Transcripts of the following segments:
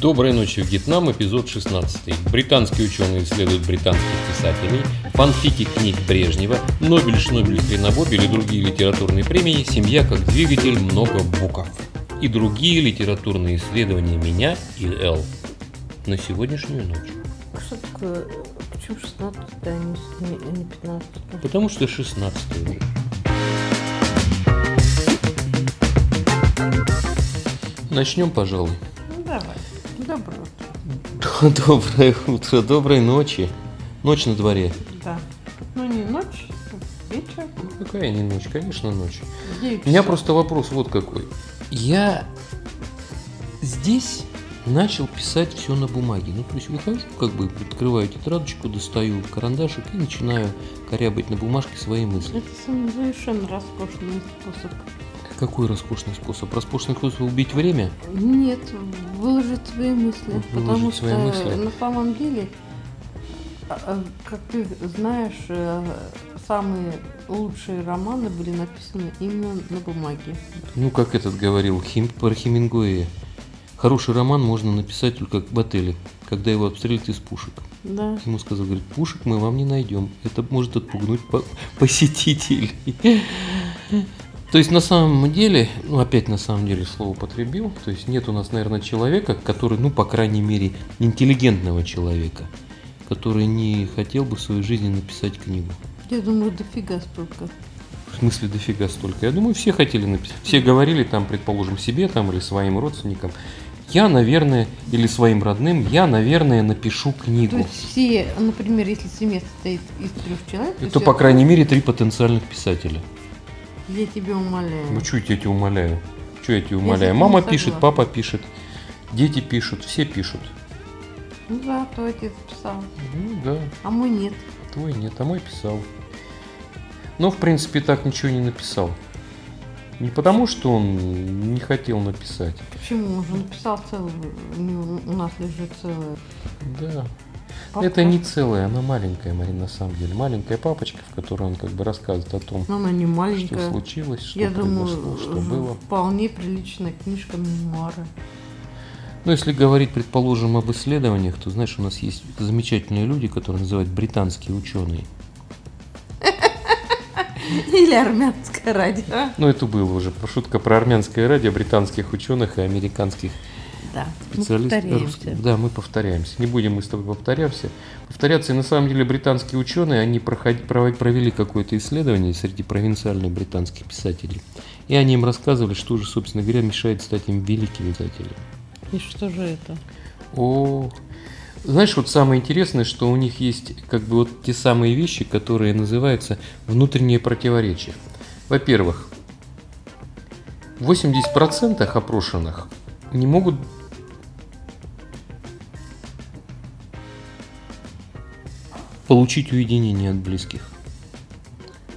Доброй ночи, Вьетнам, эпизод 16. Британские ученые исследуют британских писателей, фанфики книг Брежнева, Нобель, Шнобель, Хренобобель или другие литературные премии, семья как двигатель, много букв. И другие литературные исследования меня и Эл на сегодняшнюю ночь. А Что такое? Почему 16 а не 15 Потому что 16 уже. Начнем, пожалуй. Доброе утро, доброй ночи. Ночь на дворе. Да. Ну не ночь, вечер. Какая не ночь? Конечно, ночь. 9 У меня просто вопрос вот какой. Я здесь начал писать все на бумаге. Ну, то есть выхожу, как бы открываю тетрадочку, достаю карандашик и начинаю корябать на бумажке свои мысли. Это совершенно роскошный способ. Какой роскошный способ? Роскошный способ убить время? Нет, выложить свои мысли. Выложить потому свои что мысли. на самом деле, а, а, как ты знаешь, э, самые лучшие романы были написаны именно на бумаге. Ну, как этот говорил Хим, про Хемингуэя. Хороший роман можно написать только в отеле, когда его обстреляют из пушек. Да. Ему сказал, говорит, пушек мы вам не найдем. Это может отпугнуть по- посетителей. То есть на самом деле, ну опять на самом деле слово потребил, то есть нет у нас, наверное, человека, который, ну, по крайней мере, интеллигентного человека, который не хотел бы в своей жизни написать книгу. Я думаю, дофига столько. В смысле дофига столько. Я думаю, все хотели написать. Все говорили там, предположим, себе там или своим родственникам. Я, наверное, или своим родным, я, наверное, напишу То книгу. есть все, например, если семья состоит из трех человек, Это, все- по крайней мере, три потенциальных писателя. Я тебя умоляю. Ну, что я тебя умоляю? Что я тебя Я умоляю? этим Мама пишет, папа пишет, дети пишут, все пишут. Ну да, твой отец писал, Ну да, а мой нет. твой нет, а мой писал. Но, в принципе, так ничего не написал. Не потому, что он не хотел написать. Почему? Он же написал целую, у, нас лежит целая. Да. Папка. Это не целая, она маленькая, Марина, на самом деле. Маленькая папочка, в которой он как бы рассказывает о том, она не что маленькая. случилось, что Я произошло, думаю, что было. вполне приличная книжка мемуары. Ну, если говорить, предположим, об исследованиях, то, знаешь, у нас есть замечательные люди, которые называют британские ученые. Или армянское радио. Ну, это было уже шутка про армянское радио, британских ученых и американских Да, мы специалистов. повторяемся. Да, мы повторяемся. Не будем мы с тобой повторяться. Повторяться. И на самом деле британские ученые, они проходи- провели какое-то исследование среди провинциальных британских писателей. И они им рассказывали, что же, собственно говоря, мешает стать им великими писателями. И что же это? О, знаешь, вот самое интересное, что у них есть как бы вот те самые вещи, которые называются внутренние противоречия. Во-первых, 80% опрошенных не могут получить уединение от близких.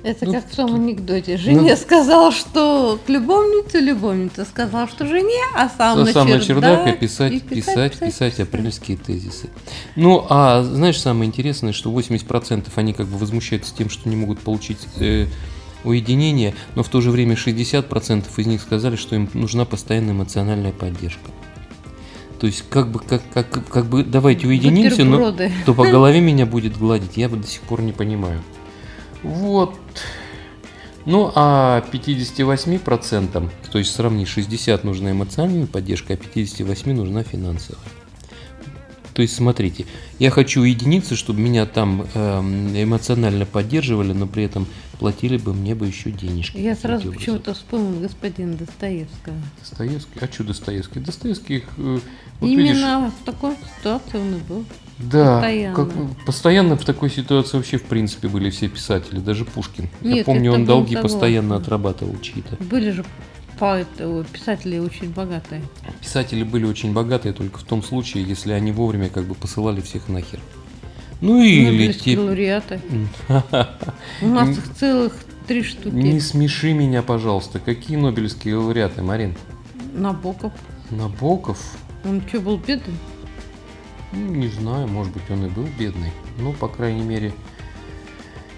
Это Ну, как в том анекдоте. Жене сказал, что к любовнице, любовница сказала, что жене, а сам, на, сам на чердак, чердак и и писать, писать, писать апрельские тезисы. Ну, а знаешь, самое интересное, что 80% они как бы возмущаются тем, что не могут получить э, уединение, но в то же время 60% из них сказали, что им нужна постоянная эмоциональная поддержка. То есть, как бы, как, как, как бы, давайте уединимся, но кто по голове меня будет гладить, я вот до сих пор не понимаю. Вот. Ну, а 58%, то есть сравни, 60 нужна эмоциональная поддержка, а 58 нужна финансовая. То есть, смотрите, я хочу уединиться, чтобы меня там эм, эмоционально поддерживали, но при этом платили бы мне бы еще денежки. Я сразу почему-то вспомнил господина Достоевского. Достоевский? А что Достоевский? Достоевский, э, вот видишь, Именно в такой ситуации он и был. Да, Постоянно. как- постоянно в такой ситуации вообще в принципе были все писатели, даже Пушкин. Я Нет, помню, это он долги согласна. постоянно отрабатывал чьи-то. Были же поэты, ой, писатели очень богатые. Писатели были очень богатые только в том случае, если они вовремя как бы посылали всех нахер. Ну или Нобелевские те... лауреаты. У нас их целых три штуки. Не смеши меня, пожалуйста. Какие нобелевские лауреаты, Марин? Набоков. Набоков? Он что, был бедный? Ну, не знаю, может быть, он и был бедный. Ну, по крайней мере,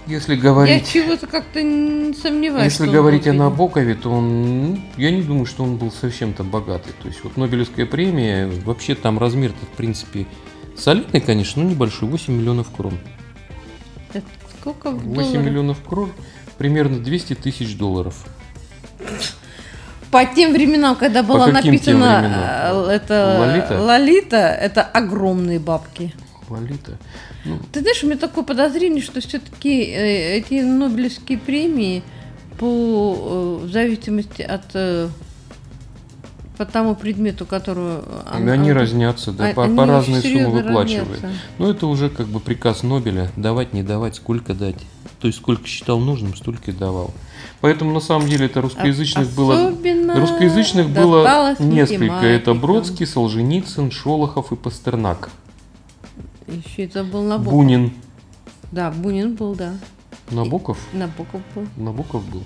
Если Я говорить... чего-то как-то не сомневаюсь. Если говорить о. Набокове, то он, ну, я не думаю, что он был совсем там богатый. То есть вот Нобелевская премия, вообще там размер-то, в принципе, солидный, конечно, но небольшой, 8 миллионов крон. Это сколько в 8 долларах? миллионов крон, примерно 200 тысяч долларов. По тем временам, когда была написана временам? э, это Лолита? Лолита, это огромные бабки. Лолита. Ну, Ты знаешь, у меня такое подозрение, что все-таки эти Нобелевские премии по э, в зависимости от э, по тому предмету, которую он- они он- разнятся, да, а- по, по разные суммы выплачивают. Но это уже как бы приказ Нобеля, давать, не давать, сколько дать. То есть сколько считал нужным, столько и давал. Поэтому на самом деле это русскоязычных было Особенно Русскоязычных было несколько. Это. Бродский, Солженицын, Шолохов и Пастернак. Еще это был Набоков. Бунин. Да, Бунин был, да. Набоков? Набоков был. Набоков был?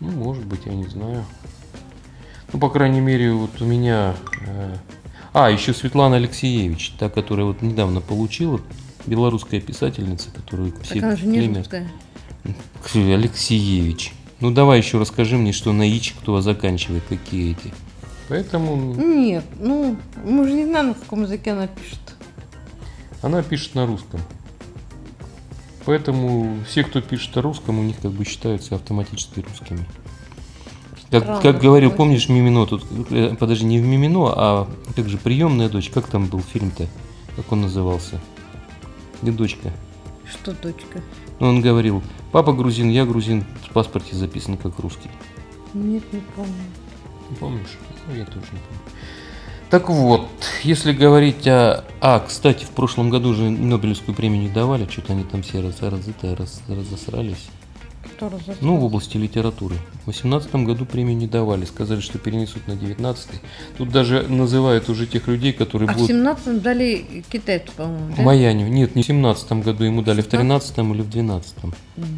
Ну, может быть, я не знаю. Ну, по крайней мере, вот у меня... э, А, еще Светлана Алексеевич, та, которая вот недавно получила, белорусская писательница, которую все Так она же не племя- русская. Алексеевич. Ну, давай еще расскажи мне, что на ич кто заканчивает, какие эти. Поэтому Нет, ну, мы же не знаем, на каком языке она пишет. Она пишет на русском. Поэтому все, кто пишет на русском, у них как бы считаются автоматически русскими. Как, Странно, как говорил, помнишь Мимино, тут, э, подожди, не в Мимино, а как же приемная дочь, как там был фильм-то, как он назывался? Не дочка. Что, дочка? Ну, он говорил, папа грузин, я грузин, в паспорте записан как русский. Нет, не помню. Не помнишь? Ну, я тоже не помню. Так вот, если говорить о... А, кстати, в прошлом году же Нобелевскую премию не давали, что-то они там все раз, разыто, раз, разосрались. Кто разошел? Ну, в области литературы. В 2018 году премию не давали, сказали, что перенесут на 19 Тут даже называют уже тех людей, которые А в будут... 17 дали китайцу, по-моему, да? Маяню. Нет, не в 17 году, ему дали в 13 или в 12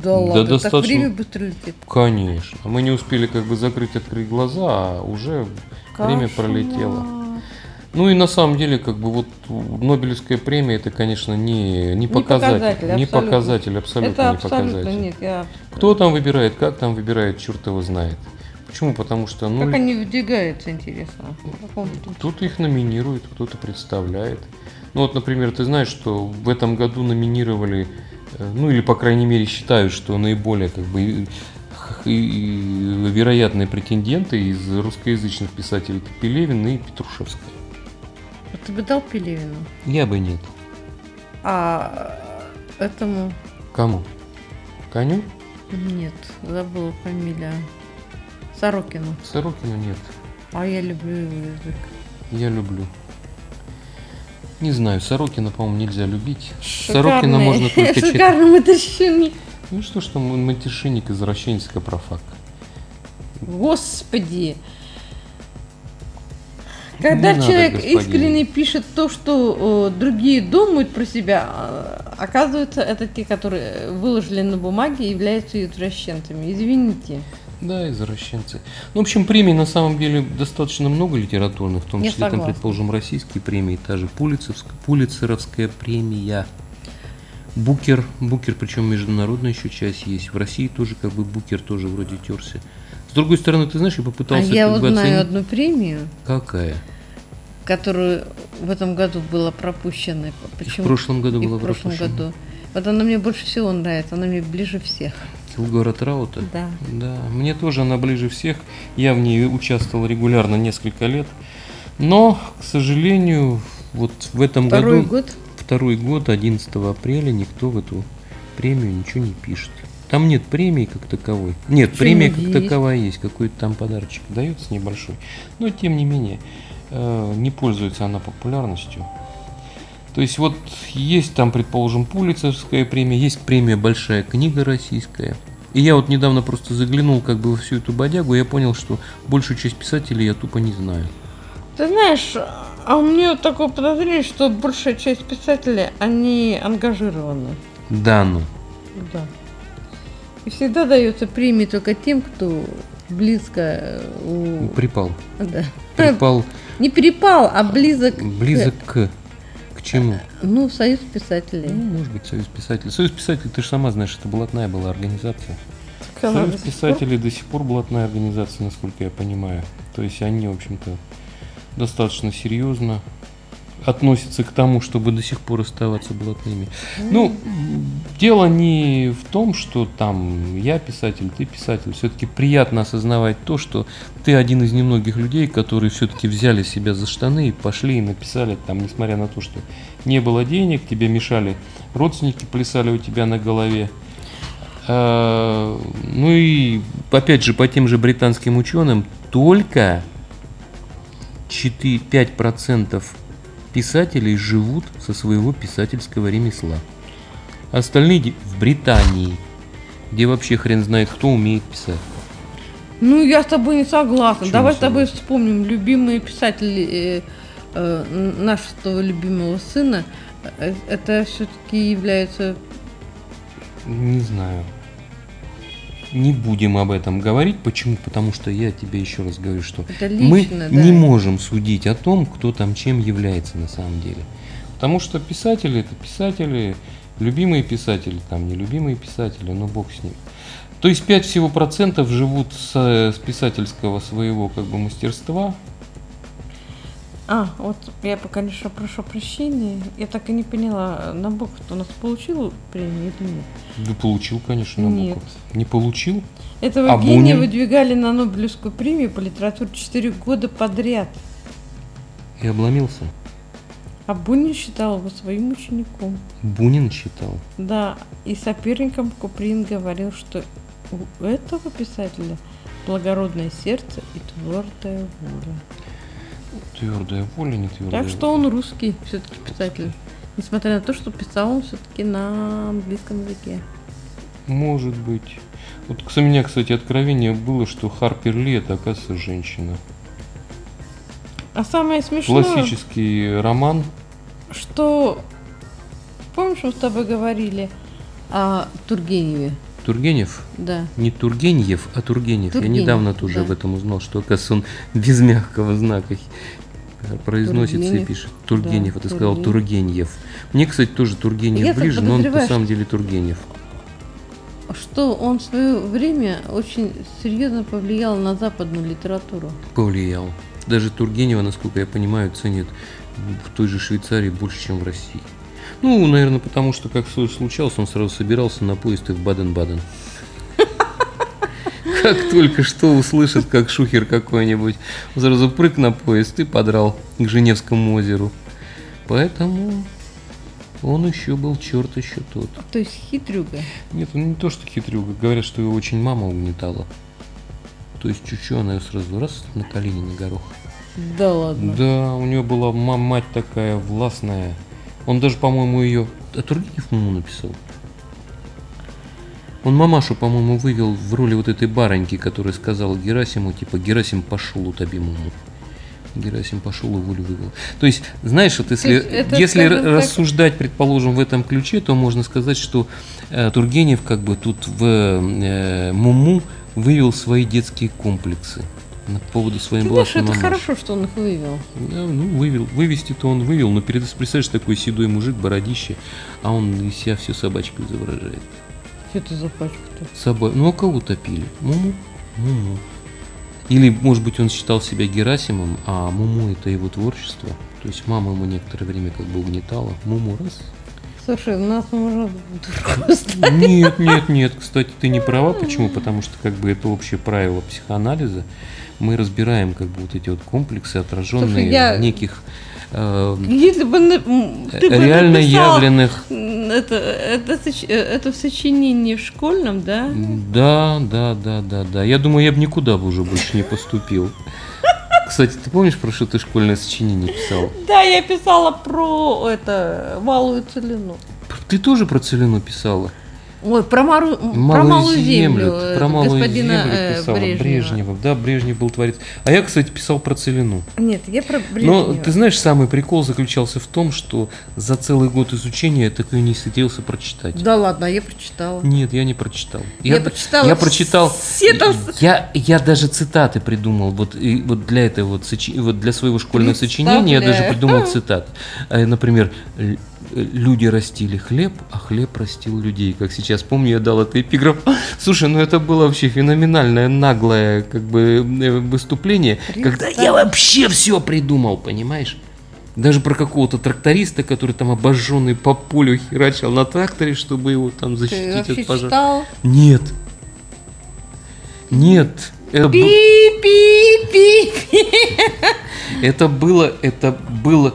Да ладно, так достаточно. время быстро летит. Конечно. Мы не успели как бы закрыть, открыть глаза, а уже время Кошмар. пролетело. Ну и на самом деле, как бы вот Нобелевская премия, это, конечно, не, не показатель. показатель, не абсолютно. показатель, абсолютно Это не абсолютно показатель. нет. Я... Кто там выбирает, как там выбирает, черт его знает. Почему? Потому что, ну, Как они выдвигаются, интересно. Тут? кто-то их номинирует, кто-то представляет. Ну вот, например, ты знаешь, что в этом году номинировали, э, ну или, по крайней мере, считают, что наиболее как бы вероятные претенденты из русскоязычных писателей это Пелевин и Петрушевская. Вот ты бы дал Пелевину, Я бы нет. а этому Кому? Коню? нет, забыла фамилия. Сорокину. Сорокину нет. А я люблю его язык. Я люблю. Не знаю, Сорокина, по-моему, нельзя любить. Шикарный- Сорокина можно только читать. Шикарный матерщинник. Ну что ж там, матершинник, извращенец, капрофак. Господи. Когда Не надо, человек господин. искренне пишет то, что э, другие думают про себя, э, оказывается, это те, которые выложили на бумаге, являются извращенцами. Извините. Да, извращенцы. Ну, в общем, премий на самом деле достаточно много литературных, в том Я числе, там, предположим, российские премии, та же Пулицевская, Пулицеровская премия. Букер, Букер, причем международная еще часть есть. В России тоже как бы Букер тоже вроде терся. С другой стороны, ты знаешь, я А попытался я как вот бы знаю оценить- одну премию, Какая? Которую в этом году была пропущена. И Почему? в прошлом году И была в прошлом пропущена. году. Вот она мне больше всего нравится, она мне ближе всех. Килгора Траута? Да. Да, мне тоже она ближе всех. Я в ней участвовал регулярно несколько лет. Но, к сожалению, вот в этом Второй году, год. второй год, 11 апреля, никто в эту премию ничего не пишет. Там нет премии как таковой. Нет, Почему премия как есть? таковая есть, какой-то там подарочек дается небольшой. Но тем не менее, не пользуется она популярностью. То есть вот есть там, предположим, Пулицевская премия, есть премия «Большая книга российская». И я вот недавно просто заглянул как бы во всю эту бодягу, и я понял, что большую часть писателей я тупо не знаю. Ты знаешь, а у меня такое подозрение, что большая часть писателей, они ангажированы. Да ну. Да. И всегда дается премии только тем, кто близко э, у... Припал. Да. Припал Не перепал, а близок. близок к, к чему? Ну, Союз писателей. Ну, может быть, Союз писателей. Союз писателей, ты же сама знаешь, это блатная была организация. Так Союз до писателей до сих пор блатная организация, насколько я понимаю. То есть они, в общем-то, достаточно серьезно относятся к тому, чтобы до сих пор оставаться блатными. Ну, м, дело не в том, что там я писатель, ты писатель. Все-таки приятно осознавать то, что ты один из немногих людей, которые все-таки взяли себя за штаны и пошли и написали там, несмотря на то, что не было денег, тебе мешали родственники, плясали у тебя на голове. А, Ну и опять же по тем же британским ученым только 4, 5% писателей живут со своего писательского ремесла. Остальные в Британии, где вообще хрен знает кто умеет писать. Ну, я с тобой не согласна. Почему Давай не с тобой вспомним любимые писатели э, э, нашего любимого сына. Э, Это все-таки является... Не знаю. Не будем об этом говорить. Почему? Потому что я тебе еще раз говорю, что Это мы лично, да. не можем судить о том, кто там чем является на самом деле. Потому что писатели это писатели, любимые писатели, там нелюбимые писатели, ну бог с ним. То есть 5 всего процентов живут с, с писательского своего как бы мастерства. А, вот я, конечно, прошу прощения. Я так и не поняла, Набоков у нас получил премию или нет? Да получил, конечно, Нет. Набоков. Не получил? Этого А гения Бунин? выдвигали на Нобелевскую премию по литературе 4 года подряд. И обломился. А Бунин считал его своим учеником. Бунин считал. Да, и соперником Куприн говорил, что у этого писателя благородное сердце и твердая воля. Твердая воля, не твердая Так что он русский все-таки писатель. Несмотря на то, что писал он все-таки на английском языке. Может быть. Вот у меня, кстати, откровение было, что Харпер Ли это, оказывается, женщина. А самое смешное, Классический роман. что... Помнишь, мы с тобой говорили о Тургеневе? Тургенев. Да. Не Тургеньев, а Тургенев. Тургенев, Я недавно тоже да. об этом узнал, что, оказывается, он без мягкого знака произносится и Тургенев. пишет. Тургенев, Да, ты сказал Тургенев. Тургенев. Мне, кстати, тоже Тургенев Я ближе, но он на самом деле Тургенев. Что он в свое время очень серьезно повлиял на западную литературу. Повлиял. Даже Тургенева, насколько я понимаю, ценят в той же Швейцарии больше, чем в России. Ну, наверное, потому что, как случалось, он сразу собирался на поезд и в Баден-Баден. Как только что услышит, как шухер какой-нибудь, сразу прыг на поезд и подрал к Женевскому озеру. Поэтому он еще был черт еще тот. То есть хитрюга. Нет, он не то, что хитрюга. Говорят, что его очень мама угнетала. То есть чуть-чуть она ее сразу раз на колени на горох. Да ладно. Да, у нее была ма- мать такая властная. Он даже, по-моему, ее... Тургенев маму написал. Он мамашу, по-моему, вывел в роли вот этой бароньки, которая сказала Герасиму, типа, Герасим пошел, утоби маму. Герасим пошел и волю вывел. То есть, знаешь, вот если, это, если скажем так- рассуждать, предположим, в этом ключе, то можно сказать, что э, Тургенев как бы тут в э, Муму вывел свои детские комплексы на поводу своей Ты знаешь, младшей это хорошо, что он их вывел. Да, ну, вывел. Вывести-то он вывел, но перед, представляешь, такой седой мужик, бородище, а он из себя все собачку изображает. Что это за пачка-то? Соба... Ну, а кого топили? Муму? Муму. Или, может быть, он считал себя Герасимом, а Муму это его творчество. То есть мама ему некоторое время как бы угнетала. Муму раз. Слушай, у нас можно. Нет, нет, нет. Кстати, ты не права. Почему? Потому что как бы это общее правило психоанализа. Мы разбираем как бы вот эти вот комплексы, отраженные Слушай, я- в неких Если бы ты бы реально написал, явленных это, это, э, это в сочинении в школьном, да? Да, да, да, да, да. Я думаю, я бы никуда бы уже больше не поступил. Кстати, ты помнишь, про что ты школьное сочинение писал? Да, я писала про это валую целину. Ты тоже про целину писала? Ой, про, Мару, про Малую малую землю, землю, э, про малую господина землю э, писала, Брежнева. Брежнева. Да, Брежнев был творец. А я, кстати, писал про Целину. Нет, я про Но Брежнева. ты знаешь, самый прикол заключался в том, что за целый год изучения я так и не садился прочитать. Да ладно, я прочитала. Нет, я не прочитал. Я прочитала Я прочитал. все там- Я, я даже цитаты придумал. Вот, и вот для этого вот, сочи- вот для своего школьного сочинения я даже придумал цитат. А, Например, «Л- люди растили хлеб, а хлеб растил людей. Как сейчас помню, я дал это эпиграф. Слушай, ну это было вообще феноменальное, наглое как бы э, выступление, когда я вообще все придумал, понимаешь? Даже про какого-то тракториста, который там обожженный по полю херачил на тракторе, чтобы его там Ты защитить вообще от пожара. читал? Нет. Нет. Это, б- Пи-пи-пи-пи. это было, это было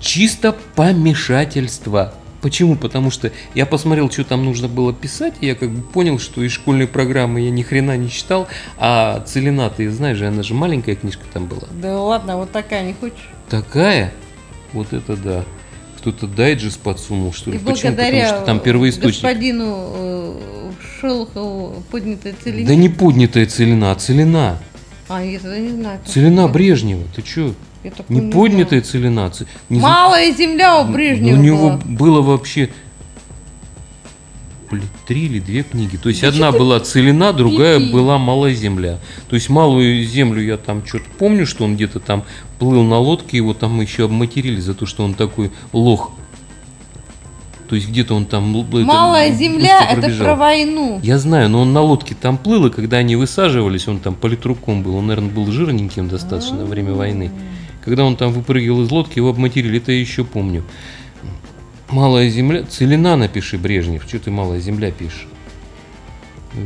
чисто помешательство. Почему? Потому что я посмотрел, что там нужно было писать, и я как бы понял, что из школьной программы я ни хрена не читал, а Целина, ты знаешь же, она же маленькая книжка там была. Да ладно, вот такая не хочешь? Такая? Вот это да. Кто-то дайджест подсунул, что ли? И Почему? Потому что там первоисточник. господину э, Шолохову поднятой целине. Да не поднятая целина, а целина. А, я тогда не знаю. Целина. Брежнева. Ты чё? Я Не поднятая знаю. не за- Малая земля у Брежнева Ну, У него была. было вообще блин, три или две книги. То есть Да одна была целина, другая пипи. была малая земля. То есть малую землю я там что-то помню, что он где-то там плыл на лодке, его там еще обматерили за то, что он такой лох. То есть где-то он там... л- это, Малая быстро земля это про войну. Я знаю, но он на лодке там плыл, и когда они высаживались, он там политруком был, он, наверное, был жирненьким достаточно во время войны. Когда он там выпрыгивал из лодки, его обматерили, это я еще помню. Малая земля, целина напиши, Брежнев, что ты малая земля пишешь?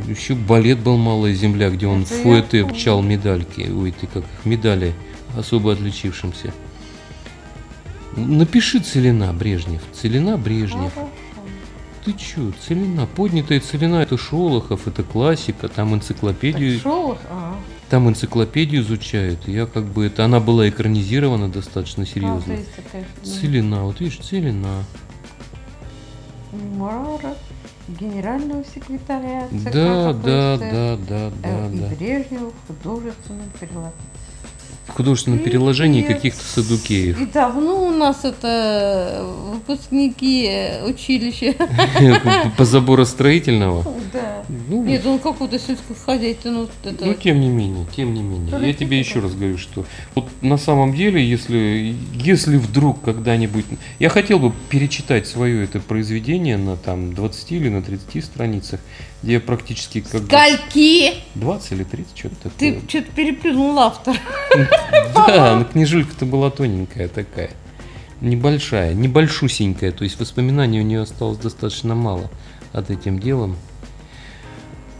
Еще балет был «Малая земля», где он Это в фуэте пчал медальки, ой, ты как их, медали особо отличившимся. Напиши целина, Брежнев, целина, Брежнев. Ты чё, целина, поднятая целина, это Шолохов, это классика, там энциклопедию, Шолох? А. там энциклопедию изучают. Я как бы, это она была экранизирована достаточно А, серьезно. есть такая Целина, вот видишь, целина. мемуары генерального секретаря ЦК Да, да, да, да, да, э, и да. Брежневу в художественном переводе. В художественном переложении каких-то садукеев. И давно у нас это выпускники э, училища. По заборостроительного. Да. Ну, Нет, он какой-то сельскохозяйственный. Вот. Ну, тем не менее, тем не менее. Я тебе еще раз говорю, что вот на самом деле, если, если вдруг когда-нибудь... Я хотел бы перечитать свое это произведение на там 20 или на 30 страницах, где практически как. Скольки? 20 или 30, что-то Ты такое. что-то переплюнул автор. Да, но книжулька-то была тоненькая такая. Небольшая, небольшусенькая. То есть воспоминаний у нее осталось достаточно мало от этим делом.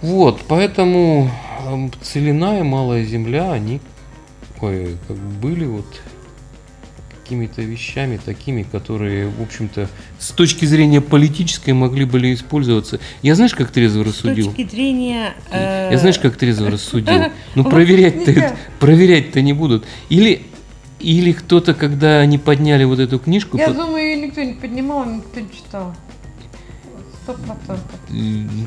Вот, поэтому эм, целина и малая земля, они ой, как бы были вот какими-то вещами такими, которые, в общем-то, с точки зрения политической могли были использоваться. Я знаешь, как трезво С рассудил? точки зрения... э, Я знаешь, как трезво рассудил? Ну, проверять-то, проверять-то не будут. Или, или кто-то, когда они подняли вот эту книжку, Я по- думаю, ее никто не поднимал, никто не читал. Сто процентов.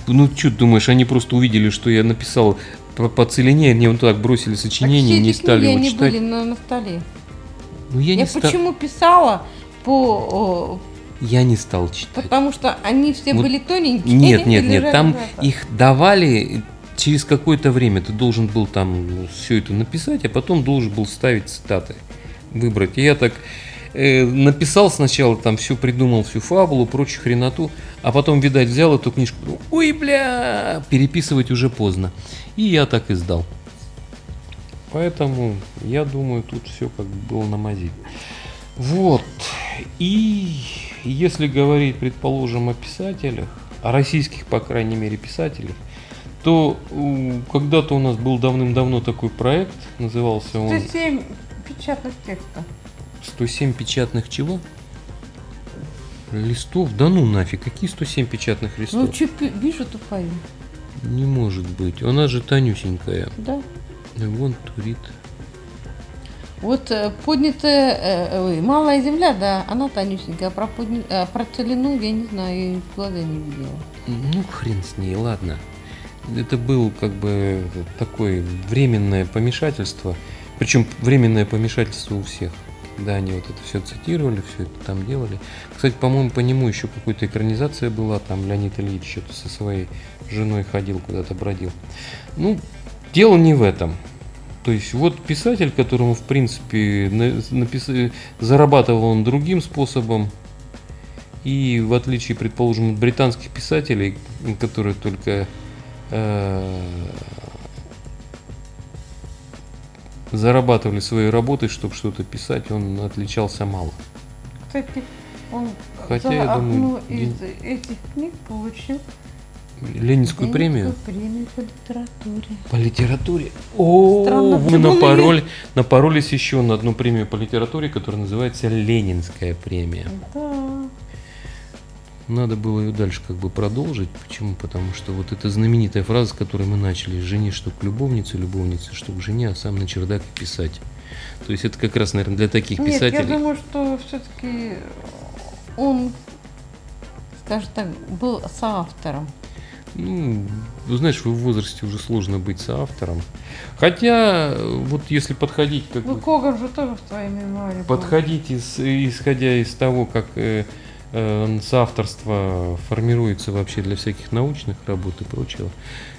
ну, что ты думаешь, они просто увидели, что я написал по, по целине, они вот так бросили сочинение, все не стали книги, его они читать. были на, на столе. Ну, я, Я, не ста- почему писала по... я не стал читать. Потому что они все Вот были тоненькие. Нет, нет, нет, там назад. их давали через какое-то время. Ты должен был там все это написать, а потом должен был ставить цитаты, выбрать. И я так э, написал сначала, там все придумал, всю фабулу, прочую хреноту, а потом, видать, взял эту книжку, ой, бля, переписывать уже поздно. И я так и сдал. Поэтому, я думаю, тут все как бы было на мази. Вот. И если говорить, предположим, о писателях, о российских, по крайней мере, писателях, то когда-то у нас был давным-давно такой проект, назывался он 107 печатных текстов. 107 печатных чего? Листов? Да ну нафиг, какие 107 печатных Ну, листов? что, вижу тупая. Не может быть, она же тонюсенькая. Да. Вон турит. Вот э, поднятая, э, ой, малая земля, да, она тонюсенькая, а про, подня- а про целину я не знаю, я глаза не видела. Ну, хрен с ней, ладно. Это был как бы такое временное помешательство. Причем временное помешательство у всех. Да, они вот это все цитировали, все это там делали. Кстати, по-моему, по нему еще какая-то экранизация была, там Леонид Ильич что-то со своей женой ходил, куда-то бродил. Ну, дело не в этом. То есть вот писатель, которому, в принципе, на- напис- зарабатывал он другим способом, и в отличие, предположим, от британских писателей, которые только э, зарабатывали своей работой, чтобы что-то писать, он отличался мало. Кстати, он Хотя, за я одну думаю, из этих книг получил Ленинскую премию Ленинскую премию по литературе. по литературе. О, Странно, мы почему на напороль, напоролись еще на одну премию по литературе, которая называется Ленинская премия. Да. Надо было ее дальше как бы продолжить. Почему? Потому что вот эта знаменитая фраза, с которой мы начали, жени что к любовнице, любовнице что к жене, а сам на чердак и писать. То есть это как раз, наверное, для таких Нет, писателей. я думаю, что все-таки он, скажем так, был соавтором. Ну, знаешь, в возрасте уже сложно быть соавтором. Хотя, вот если подходить как Ну, бы Коган же тоже в своей мемуаре был. подходить из, исходя из того, как э, э, соавторство формируется вообще для всяких научных работ и прочего.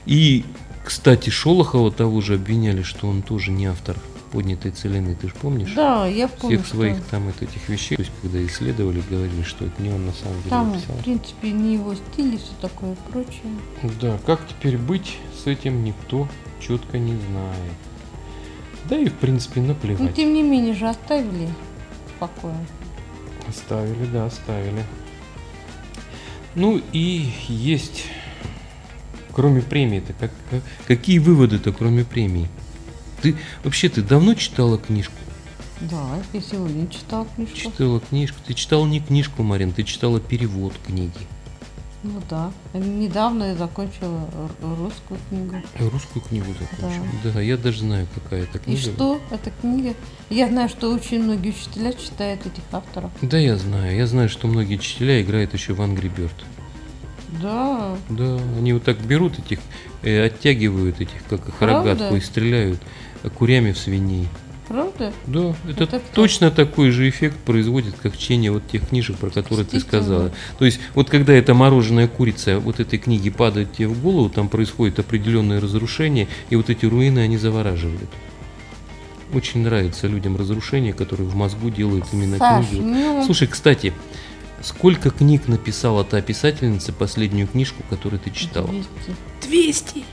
И, кстати, Шолохова того же обвиняли, что он тоже не автор поднятой целины, ты же помнишь? Да, я помню, Всех своих там вот этих вещей, то есть когда исследовали, говорили, что это не он на самом деле там, написал. в принципе, не его стиль и все такое прочее. Да, как теперь быть с этим никто четко не знает. Да и в принципе Но, наплевать. тем не менее, же оставили в покое. Оставили, да, оставили. Ну и есть, кроме премии-то, как, как- какие выводы-то кроме премии? Ты вообще ты давно читала книжку? Да, я сегодня читал книжку. Читала книжку. Ты читала не книжку, Марин, ты читала перевод книги. Ну да. Недавно я закончила русскую книгу. Русскую книгу закончила. Да. я даже знаю, какая это И книга. что? Эта книга. Я знаю, что очень многие учителя читают этих авторов. Да, я знаю. Я знаю, что многие учителя играют еще в Angry Bird. Да. Да, они вот так берут этих, э, оттягивают этих, как их рогатку, и стреляют курями в свиней. Правда? Да, это Это кто? точно такой же эффект производит, как чтение вот тех книжек, про которые ты сказала. То есть, вот когда эта мороженая курица вот этой книги падает тебе в голову, там происходит определенное разрушение, и вот эти руины, они завораживают. Очень нравится людям разрушения, которые в мозгу делают именно Саш, книги. ну, Слушай, кстати, сколько книг написала та писательница, последнюю книжку, которую ты читала? 200. 200!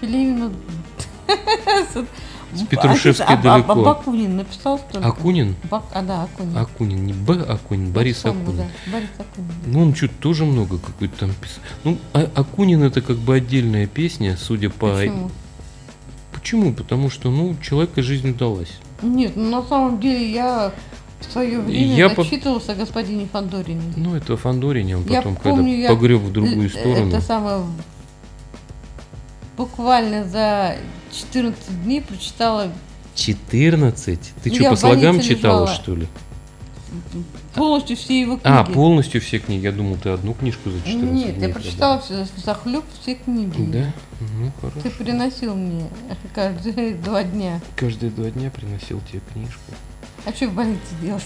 Пелевину... С Петрушевской А, а, а, далеко. а Бакунин написал ли? Акунин? Бак... А, да, Акунин. Акунин, не Б. Акунин, Борис Вспомнил, Акунин. да, Борис Акунин. Ну, он что-то тоже много какой-то там писал. Ну, а Акунин это как бы отдельная песня, судя по... Почему? Почему? Потому что, ну, человека жизнь удалась. Нет, ну на самом деле я в свое время Я по- зачитывался о господине Фандорине. Ну, это Фандорине, он Я потом, помню, когда я погреб в другую сторону. Это самое буквально за 14 дней прочитала 14? Ты Ну, что, по слогам читала, лежала. что ли? полностью все его книги. А, полностью все книги. Я думал, ты одну книжку за 14 Нет, дней я прочитала все, захлеб все книги. Да? Ну, хорошо. Ты приносил мне каждые два дня. Каждые два дня приносил тебе книжку. А что в больнице делать?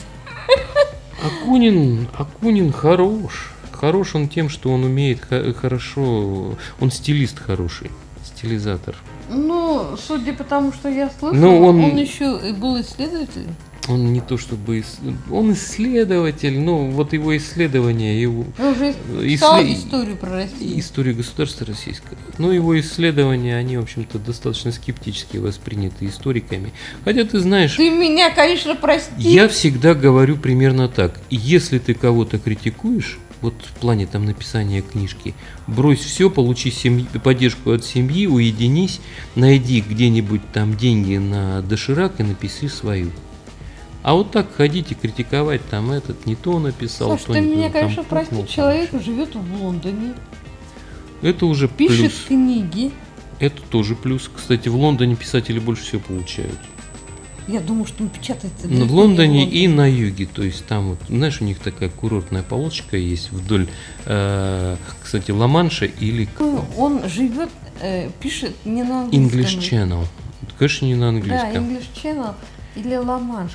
Акунин, Акунин хорош. Хорош он тем, что он умеет хорошо, он стилист хороший, стилизатор. Ну, судя по тому, что я слышала, Ну, он- он... еще и был исследователем. Он не то чтобы... ис- Он исследователь, но вот его исследования, его... Он уже Исслед- писал историю про Россию. Историю государства российского. Но его исследования, они, в общем-то, достаточно скептически восприняты историками. Хотя ты знаешь, Ты меня, конечно, прости. Я всегда говорю примерно так. Если ты кого-то критикуешь, вот в плане там написания книжки, брось все, получи семьи- поддержку от семьи, уединись, найди где-нибудь там деньги на доширак и напиши свою. А вот так ходить и критиковать, там этот не то написал, Саш, то ты не меня, там конечно, прости. там Человек живет в Лондоне, Это уже пишет плюс. книги. Это тоже плюс. Кстати, в Лондоне писатели больше всего получают. Я думаю, что он печатается Ну, в Лондоне и на юге, то есть там вот, знаешь, у них такая курортная полосочка есть вдоль, э, кстати, Ла-Манша или к- Он живет, э, пишет не на английском. English Channel. Конечно, не на Да, английском. English Channel или Ла-Манш.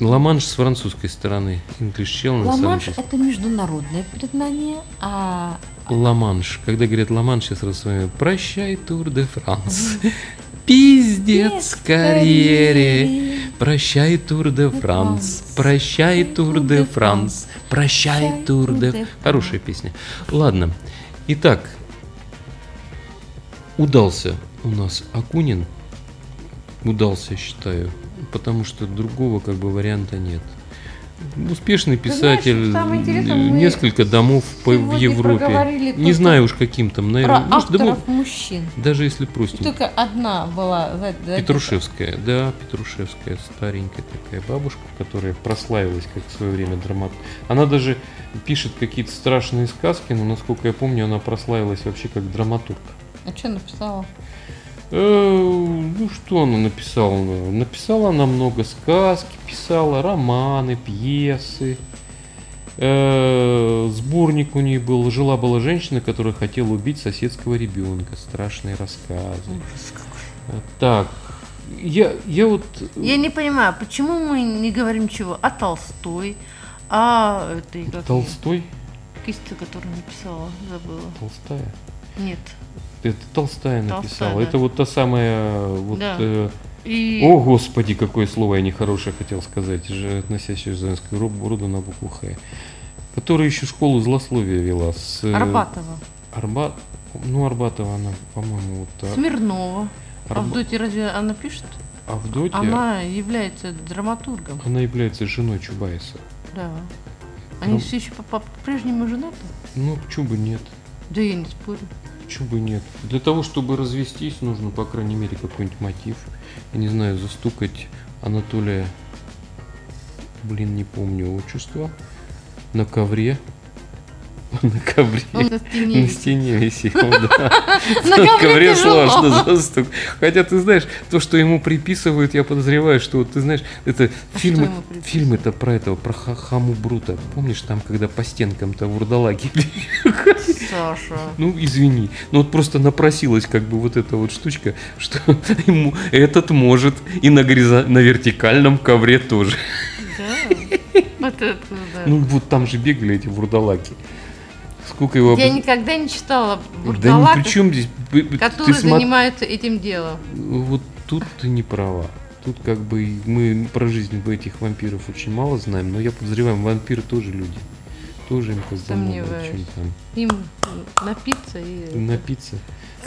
Ла-Манш с французской стороны. English Channel Ла-Манш это международное признание, а Ла-Манш. Когда говорят Ла-Манш, я сразу с вами прощай, Тур де Франс. Пиздец карьере. Прощай, Тур де Франс. Прощай, Тур де Франс. Прощай, Тур де... Хорошая песня. Ладно. Итак, удался у нас Акунин. Удался, считаю. Потому что другого как бы варианта нет. Успешный знаешь, писатель, э, мы несколько домов по- в Европе. Не знаю уж каким там, про наверное, может, да, авторов мужчин. даже если простенько. только одна была за- за- Петрушевская, да, Петрушевская, старенькая такая бабушка, которая прославилась как в свое время драмат. Она даже пишет какие-то страшные сказки, но, насколько я помню, она прославилась вообще как драматург. А что написала? Э, ну, что она написала? Написала она много сказки, писала романы, пьесы. Э, сборник у нее был. Жила-была женщина, которая хотела убить соседского ребенка. Страшные рассказы. Ужас какой. Э, Так, я, я вот... Я не понимаю, почему мы не говорим чего? А Толстой, а этой как Толстой? кисть, которую написала, забыла. Толстая? Нет. Это Толстая Толстая, написала. да. Это вот та самая... Вот, Да. э, И О, господи, какое слово я нехорошее хотел сказать, же, относящееся к женскому роду на букву Х. Которая еще школу злословия вела с... э, Арбатова, Арбат... Ну, Арбатова она, по-моему, вот... а- Смирнова. Арба- Авдотья разве она пишет? Авдотья, она... Она является драматургом. является женой Чубайса. Да. Они Ну. все еще по- по- по-прежнему женаты? Ну, почему бы нет? Да я не спорю. Почему бы нет? Для того, чтобы развестись, нужно, по крайней мере, какой-нибудь мотив. Я не знаю, застукать Анатолия, блин, не помню отчество, на ковре. На ковре. Он на стене. На стене висел, да. На ковре сложно застук. Хотя, ты знаешь, то, что ему приписывают, я подозреваю, что, ты знаешь, это А фильмы, приписывают? фильмы-то про этого, про Ха- Хаму Брута. Помнишь, там, когда по стенкам-то вурдалаги Саша. ну, извини. Ну, вот просто напросилась как бы вот эта вот штучка, что ему этот может и на, на вертикальном ковре тоже. Да. Вот это, да. Ну, вот там же бегали эти вурдалаги. Сколько его... Я никогда не читала Да ни при чем здесь. Которые ты смо- занимаются этим делом. Вот тут ты не права. Тут как бы мы про жизнь этих вампиров очень мало знаем, но я подозреваю, вампиры тоже люди. Тоже им как бы могут Сомневаюсь. что-нибудь там Им напиться и напиться,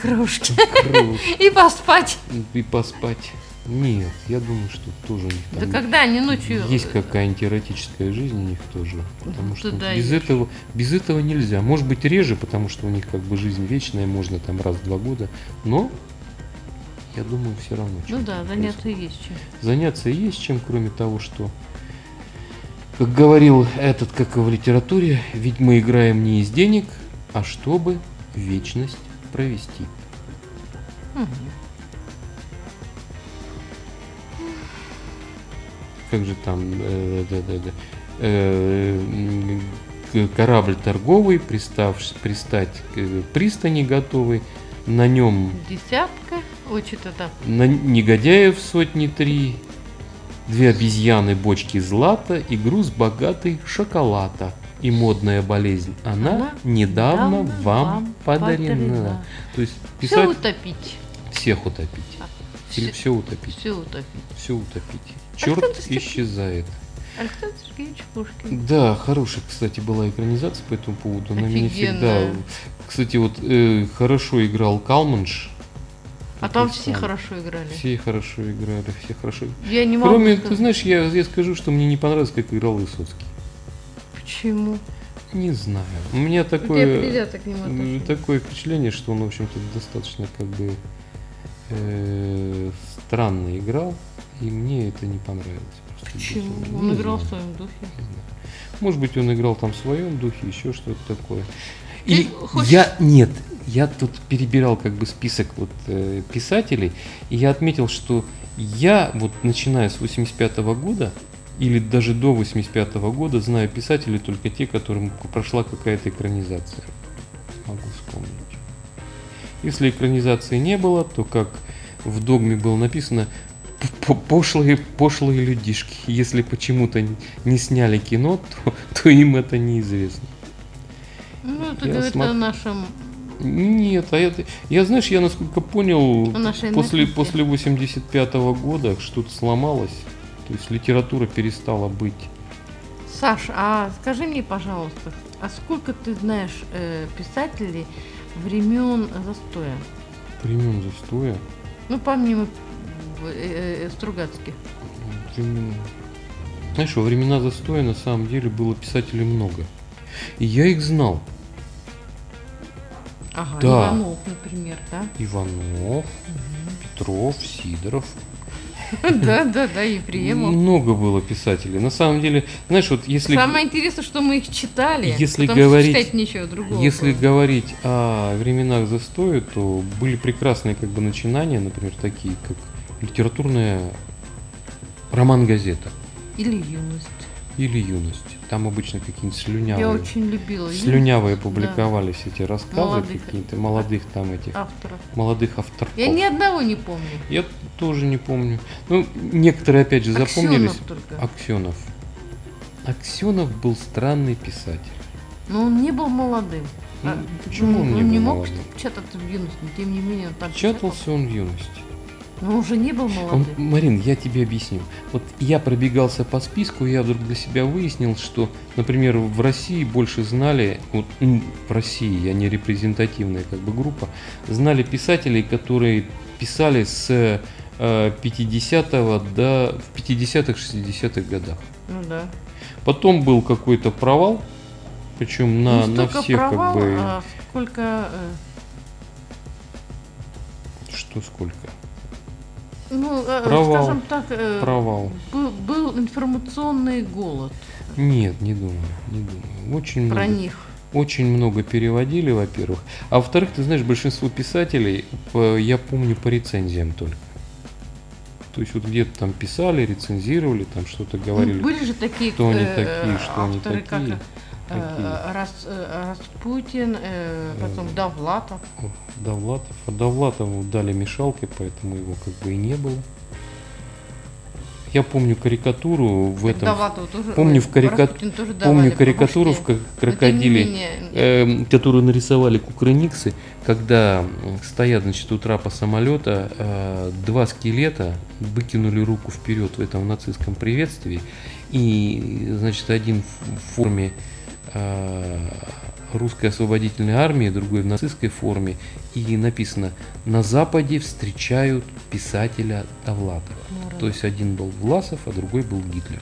кружки. И поспать. и поспать. Нет, я думаю, что тоже у них Да там когда они ночью... Есть какая-нибудь эротическая жизнь у них тоже. Потому что Туда без ешь. этого, без этого нельзя. Может быть реже, потому что у них как бы жизнь вечная, можно там раз в два года. Но я думаю, все равно. Ну да, происходит. заняться есть чем. Заняться есть чем, кроме того, что, как говорил этот, как и в литературе, ведь мы играем не из денег, а чтобы вечность провести. Мгм. Как же там, э, да, да, да, э, корабль торговый, пристав, пристать к пристани готовый, на нем Десятка. Ой, что-то там. на негодяев сотни три, две обезьяны, бочки злата и груз богатый шоколада. И модная болезнь, она, Она недавно, недавно вам вам подарена. подарена. То есть Все писать утопить. всех утопить. Или Все, все утопить. все утопить. Все утопить. Черт исчезает. Александр Сергеевич Пушкин. Да, хорошая, кстати, была экранизация по этому поводу. На меня всегда. Кстати, вот э, хорошо играл Калманш. А там все сам. хорошо играли. Все хорошо играли, все хорошо. Я не могу Кроме, сказать. ты знаешь, я, я скажу, что мне не понравилось, как играл Высоцкий. Почему? Не знаю. У меня У такое, отношение. такое впечатление, что он, в общем-то, достаточно как бы э, странно играл, и мне это не понравилось. Почему? Он Не играл в знаю. своем духе. Не знаю. Может быть, он играл там в своем духе, еще что-то такое. И хочешь- я нет, я тут перебирал как бы список вот э, писателей, и я отметил, что я вот начиная с 85 года или даже до 85 года знаю писателей только те, которым прошла какая-то экранизация. Могу вспомнить. Если экранизации не было, то как в догме было написано, пошлые, пошлые людишки. Если почему-то не сняли кино, то, то им это неизвестно. Ну, это говорит смо... о нашем... Нет, а я, я, знаешь, я насколько понял, после, после 85 -го года что-то сломалось. То есть литература перестала быть. Саш, а скажи мне, пожалуйста, а сколько ты знаешь э, писателей времен застоя? Времен застоя? Ну, помимо э, э, Стругацких. Времена. Знаешь, во времена застоя на самом деле было писателей много. И я их знал. Ага, да. Иванов, например, да? Иванов, угу. Петров, Сидоров. Да, да, да, Ефремов. Много было писателей. На самом деле, знаешь, вот если... Самое интересное, что мы их читали, если говорить, читать ничего другого. Если было. говорить о временах застоя, то были прекрасные как бы начинания, например, такие как литературная роман-газета. Или юность. Или юность. Там обычно какие-нибудь слюнявые. Я очень любила. Слюнявые публиковались да. эти рассказы какие-то молодых там этих. Авторов. Молодых авторов. Я ни одного не помню. Я тоже не помню. Ну, некоторые опять же запомнились. Аксенов только. Аксенов. Аксенов был странный писатель. Но он не был молодым. Ну, а, почему он, он не был не мог молодым? чататься в юности, но тем не менее он так Чатался он в юности. Но он уже не был молодым. Он, Марин, я тебе объясню. Вот я пробегался по списку, и я вдруг для себя выяснил, что, например, в России больше знали, вот в России, я не репрезентативная как бы группа, знали писателей, которые писали с 50-го э, до в 50-х, 60-х годах. Ну да. Потом был какой-то провал, причем на, ну, на всех провал, как бы. А сколько? Э... Что сколько? Ну, э, провал, скажем так, э, провал. Был, был информационный голод. Нет, не думаю, не думаю. Очень Про много. них. Очень много переводили, во-первых. А во-вторых, ты знаешь, большинство писателей, я помню по рецензиям только. То есть вот где-то там писали, рецензировали, там что-то говорили. Ну, были же такие, что они такие, что они такие. Э, Рас, Распутин, э, потом э, Довлатов. Довлатов. А Довлатову дали мешалки, поэтому его как бы и не было. Я помню карикатуру в этом. тоже, помню в карикатуре. Помню карикатуру в крокодиле, менее... э, которую нарисовали кукрыниксы, когда стоят, значит, у трапа самолета э, два скелета выкинули руку вперед в этом нацистском приветствии, и, значит, один в форме э, русской освободительной армии, другой в нацистской форме, и написано «На Западе встречают писателя Довлатова». Ну, То есть один был Власов, а другой был Гитлер.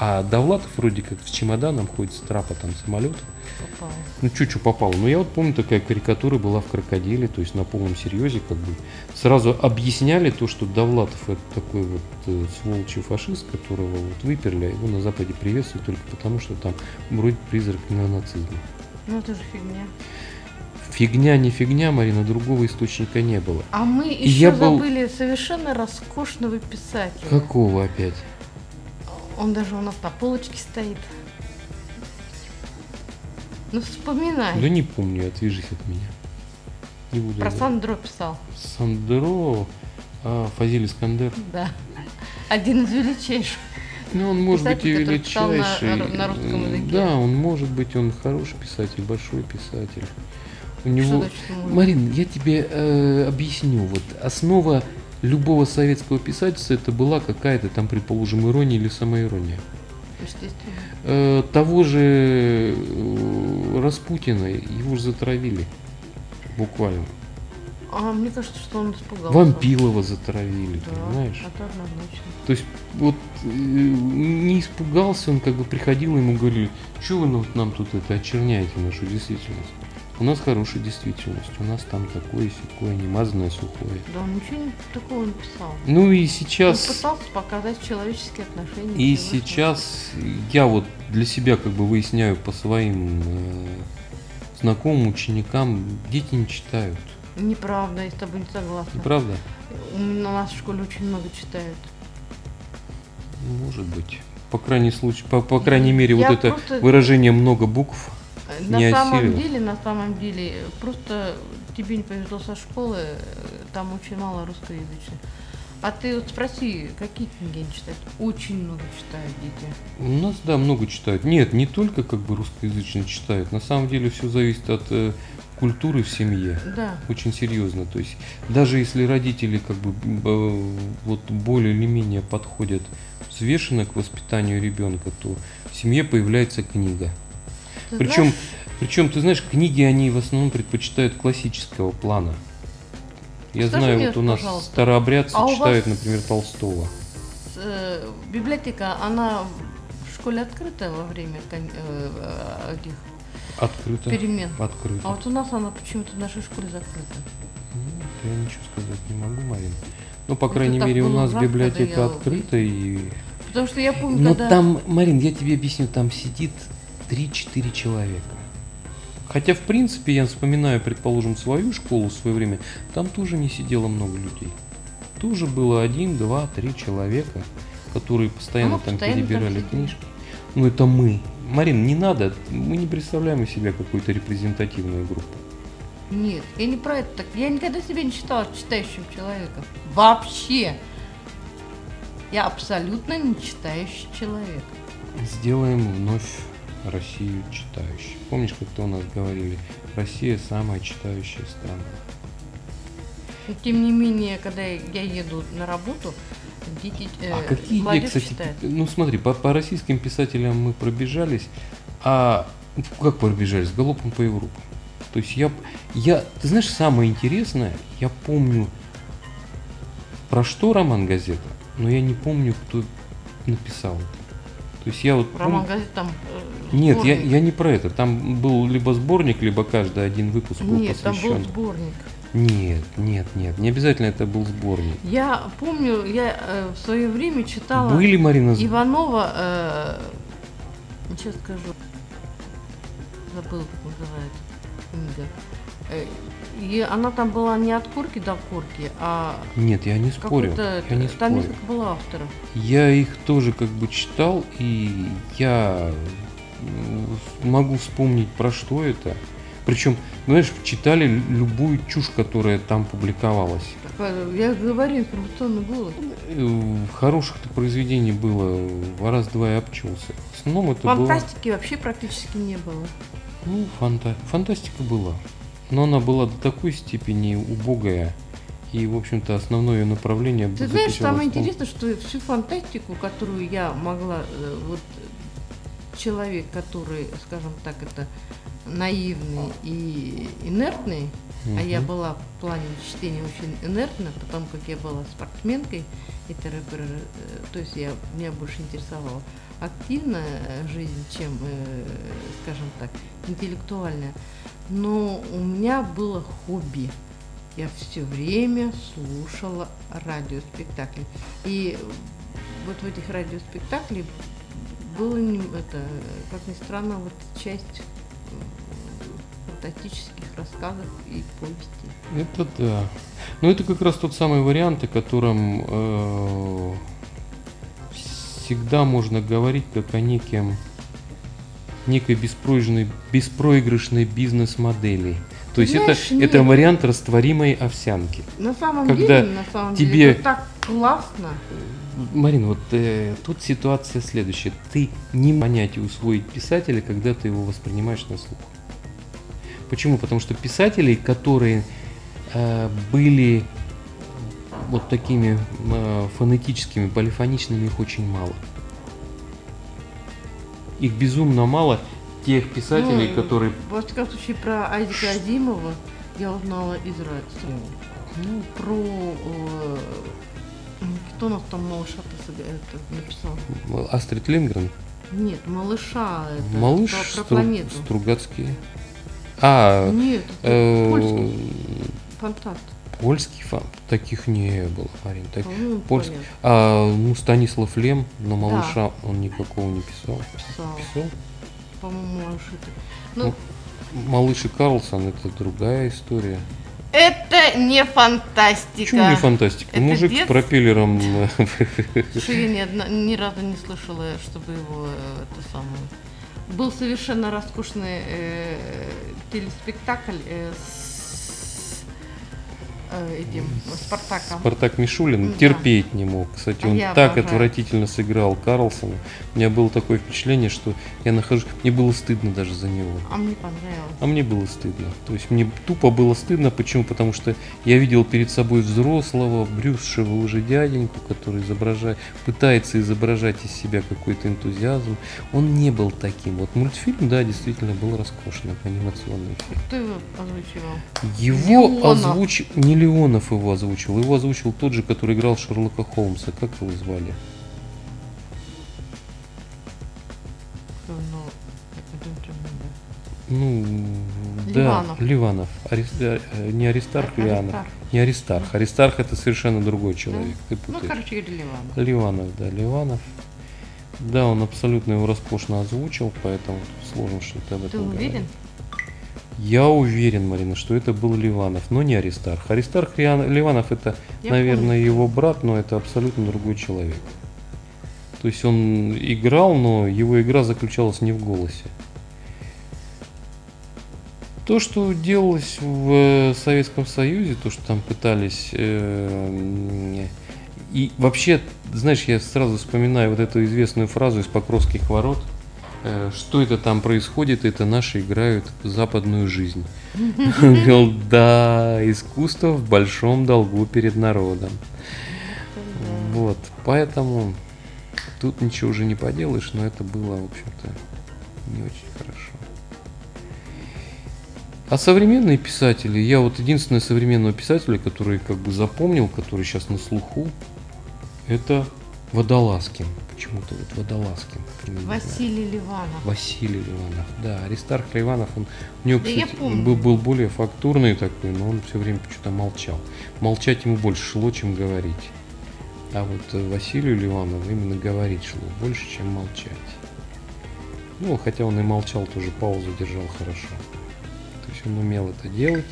А Довлатов вроде как с чемоданом ходит с трапа там самолета. Попал. Ну, чуть-чуть попал. Но я вот помню, такая карикатура была в крокодиле, то есть на полном серьезе, как бы сразу объясняли то, что Довлатов это такой вот э, сволочий фашист, которого вот выперли, а его на Западе приветствуют только потому, что там вроде призрак неонацизма. Ну это же фигня. Фигня, не фигня, Марина, другого источника не было. А мы еще я забыли был... совершенно роскошного писателя. Какого опять? Он даже у нас на полочке стоит. Ну вспоминай. Да не помню, отвяжись от меня. Не буду Про Сандро писал. Сандро, а, Фазиль Искандер. Да. Один из величайших. Ну, он может быть и величайший. На, на русском языке. Да, он может быть, он хороший писатель, большой писатель. У него, Марин, я тебе э, объясню. Вот основа любого советского писательства это была какая-то там, предположим, ирония или самоирония. Естественно. Э, того же э, Распутина, его же затравили. Буквально. А мне кажется, что он испугался. Вампилова затравили, да, понимаешь? Это однозначно. То есть вот э, не испугался, он как бы приходил, ему говорили, что вы нам тут это очерняете нашу действительность? У нас хорошая действительность, у нас там такое секое, немазанное сухое. Да, он ничего не, такого не писал. Ну и сейчас... Он пытался показать человеческие отношения. И сейчас я вот для себя как бы выясняю по своим э, знакомым, ученикам, дети не читают. Неправда, я с тобой не согласна. Правда? У нас в школе очень много читают. Может быть. По крайней, случае, по, по крайней мере, Я вот это просто- выражение много букв. На Не самом осилил. деле, на самом деле, просто тебе не повезло со школы, там очень мало русскоязычных. А ты вот спроси, какие книги они читают? Очень много читают дети. У нас, да, много читают. Нет, не только как бы русскоязычно читают. На самом деле все зависит от э, культуры в семье. Да. Очень серьезно. То есть даже если родители как бы э, вот более или менее подходят взвешенно к воспитанию ребенка, то в семье появляется книга. Причем, причем, ты знаешь, книги они в основном предпочитают классического плана. Я Скажи знаю, мне, вот у нас пожалуйста, старообрядцы а читают, вас- например, Толстого. э, библиотека, она в школе открыта во время э, э, этих Открыто. перемен? Открыто. А вот у нас она почему-то в нашей школе закрыта. Ну, Я ничего сказать не могу, Марин. Ну, по крайней мере, у нас библиотека я открыта и. Потому что я помню, Но когда... там, Марин, я тебе объясню, там сидит 3-4 человека. Хотя, в принципе, я вспоминаю, предположим, свою школу в свое время, там тоже не сидело много людей. Тоже было один, два, три человека, которые постоянно А там постоянно там перебирали сидели. книжки. Ну, это мы. Марин, не надо, мы не представляем из себя какую-то репрезентативную группу. Нет, я не про это так. Я никогда себя не считала читающим человеком. Вообще. Я абсолютно не читающий человек. Сделаем вновь Россию читающей. Помнишь, как-то у нас говорили, Россия самая читающая страна. Но тем не менее, когда я еду на работу, дети, э, а какие, молодежь кстати, читает. ну смотри, по, по российским писателям мы пробежались, а ну, как пробежались? Галопом по Европе. То есть я, я, ты знаешь, самое интересное, я помню, про что роман газета, но я не помню, кто написал это. То есть я вот помню- газет там. э, Нет, я, сборник. я не про это. Там был либо сборник, либо каждый один выпуск был Нет, там был посвящен. сборник. Нет, нет, нет. Не обязательно это был сборник. Я помню, я э, в свое время читала Были, Марина, Иванова, э, сейчас скажу, забыл, как называется книга. Э, И она там была не от корки до корки, а Нет, я не спорю. Я не Там спорю. несколько было авторов. Я их тоже как бы читал, и я могу вспомнить, про что это. Причем, знаешь, читали любую чушь, которая там публиковалась. Такая, Я говорю, информационный голос. Э, Хороших произведений было раз-два и обчелся. В основном это было... Фантастики вообще практически не было. Ну, фанта... фантастика была. Но она была до такой степени убогая. И, в общем-то, основное ее направление Ты знаешь, самое том- интересное, что всю фантастику, которую я могла, э, вот человек, который, скажем так, это наивный и инертный, а я была в плане чтения очень инертна, потому как я была спортсменкой, и т.р. э, то есть я, меня больше интересовала активная жизнь, чем, э, скажем так, интеллектуальная. Но у меня было хобби. Я все время слушала радиоспектакли. И вот в этих радиоспектаклях было это, как ни странно, вот часть э, фантастических рассказов и повестей. Это да. Но это как раз тот самый вариант, о котором э, всегда можно говорить как о неким, некой беспроигрышной, беспроигрышной бизнес-модели. То есть Знаешь, это, нет. это вариант растворимой овсянки. На самом Когда деле, на самом тебе- деле, это так классно. Марин, вот э, тут ситуация следующая. Ты не понятие усвоить писателя, когда ты его воспринимаешь на слух. Почему? Потому что писателей, которые э, были вот такими э, фонетическими, полифоничными, их очень мало. Их безумно мало тех писателей, Ну, которые... Во всяком случае, про Айзека Азимова я узнала из радио. Ну, про... э, кто у нас там малыша это написал? Астрид Лингрен, Нет, малыша. Это, малыш про, про Стру- планету. Стругацкий. А, Нет, это э, польский фантаст. Польский фан. Таких не было, Марин. Так... По-моему, польский. понятно, А, ну, Станислав Лем, но малыша он никакого не писал. писал. Писал? По-моему, малыш это. Ну, Ну, Малыш и Карлсон это другая история. Это не фантастика. Почему не фантастика? Это Мужик дет- с пропеллером. э, Слушай, я ни, одна- ни разу не слышала, чтобы его э, это самое. Был совершенно роскошный э, телеспектакль э, с э, этим Спартаком. Спартак Мишулин Да. терпеть не мог. Кстати, А он я так обожаю. отвратительно сыграл Карлсона. У меня было такое впечатление, что я нахожусь... Мне было стыдно даже за него. А мне понравилось. А мне было стыдно. То есть мне тупо было стыдно. Почему? Потому что я видел перед собой взрослого, брюзшего уже дяденьку, который изображает, пытается изображать из себя какой-то энтузиазм. Он не был таким. Вот мультфильм, да, действительно был роскошный, анимационный фильм. Кто его озвучивал? Его Леонов. озвучил... Не Леонов его озвучил. Его озвучил тот же, который играл Шерлока Холмса. Как его звали? Ну, надо. Ну, Ливанов. да, Ливанов. Арис- э, Не Аристарх А- Ливанов. Аристарх. Не Аристарх. Аристарх это совершенно другой человек. Ты Ну, короче говоря, Ливанов. Ливанов, да, Ливанов. Да, он абсолютно его роскошно озвучил, поэтому сложно что-то об Ты этом уверен? говорить. Я уверен, Марина, что это был Ливанов, но не Аристарх. Аристарх Ливанов это, Я наверное, помню. его брат, но это абсолютно другой человек. То есть он играл, но его игра заключалась не в голосе. То, что делалось в э, Советском Союзе, то, что там пытались... э, и вообще, знаешь, я сразу вспоминаю вот эту известную фразу из Покровских ворот. Э, Что это там происходит, это наши играют в западную жизнь. Он говорил, да, искусство в большом долгу перед народом. Вот, поэтому тут ничего уже не поделаешь, но это было, в общем-то, не очень хорошо. А современные писатели, я вот единственный современного писателя, который как бы запомнил, который сейчас на слуху, это Водолазкин. Почему-то вот Водолазкин. Василий Ливанов. Василий Ливанов, да, Аристарх Ливанов, он, у него, Да кстати, был, был более фактурный такой, но он все время что-то молчал. Молчать ему больше шло, чем говорить. А вот Василию Ливанову именно говорить шло больше, чем молчать. Ну, хотя он и молчал, тоже паузу держал хорошо. То есть он умел это делать.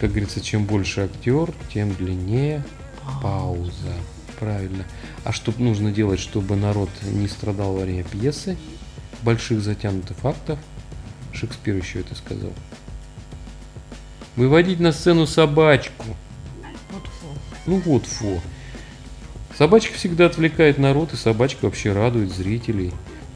Как говорится, чем больше актер, тем длиннее пауза. Правильно. А что нужно делать, чтобы народ не страдал во время пьесы? Больших затянутых фактов. Шекспир еще это сказал. Выводить на сцену собачку. Вот фу. Ну вот фу. Собачка всегда отвлекает народ, и собачка вообще радует зрителей.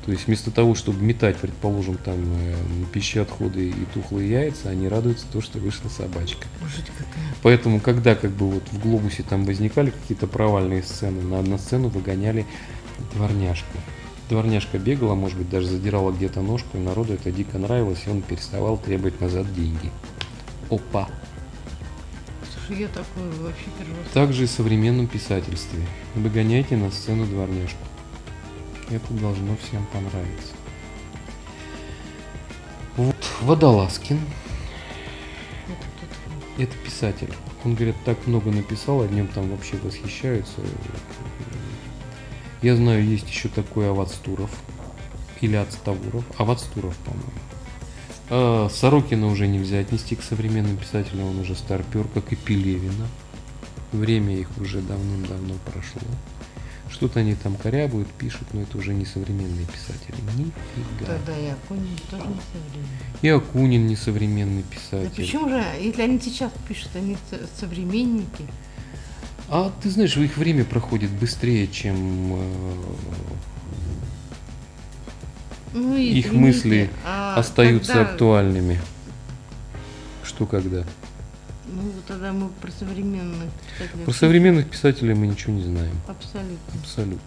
То есть вместо того, чтобы метать, предположим, там э, пищеотходы и тухлые яйца, они радуются то, что вышла собачка. Жуть какая. Поэтому, когда как бы вот в глобусе там возникали какие-то провальные сцены, на, на сцену выгоняли дворняжку. Дворняжка бегала, может быть, даже задирала где-то ножку, и народу это дико нравилось, и он переставал требовать назад деньги. Опа. Слушай, я такой вообще первый раз. Также и в современном писательстве. Выгоняйте на сцену дворняжку. Это должно всем понравиться. Вот, Водолазкин. Это писатель. Он, говорят, так много написал, о нем там вообще восхищаются. Я знаю, есть еще такой Аватстуров. Или Ацтавуров. Аватстуров, по-моему. А, Сорокина уже нельзя отнести к современным писателям, он уже старпер, как и Пелевина. Время их уже давным-давно прошло. Что-то они там корябают, пишут, но это уже не современные писатели. Нифига. Тогда и Акунин тоже не современный. И Акунин не современный Да писатель. почему же, если они сейчас пишут, они со- современники? А ты знаешь, их время проходит быстрее, чем э, Ну, и их извините, мысли а остаются когда- актуальными. Что когда? Ну, тогда мы про современных писателей. Про современных писателей мы ничего не знаем. Абсолютно. Абсолютно.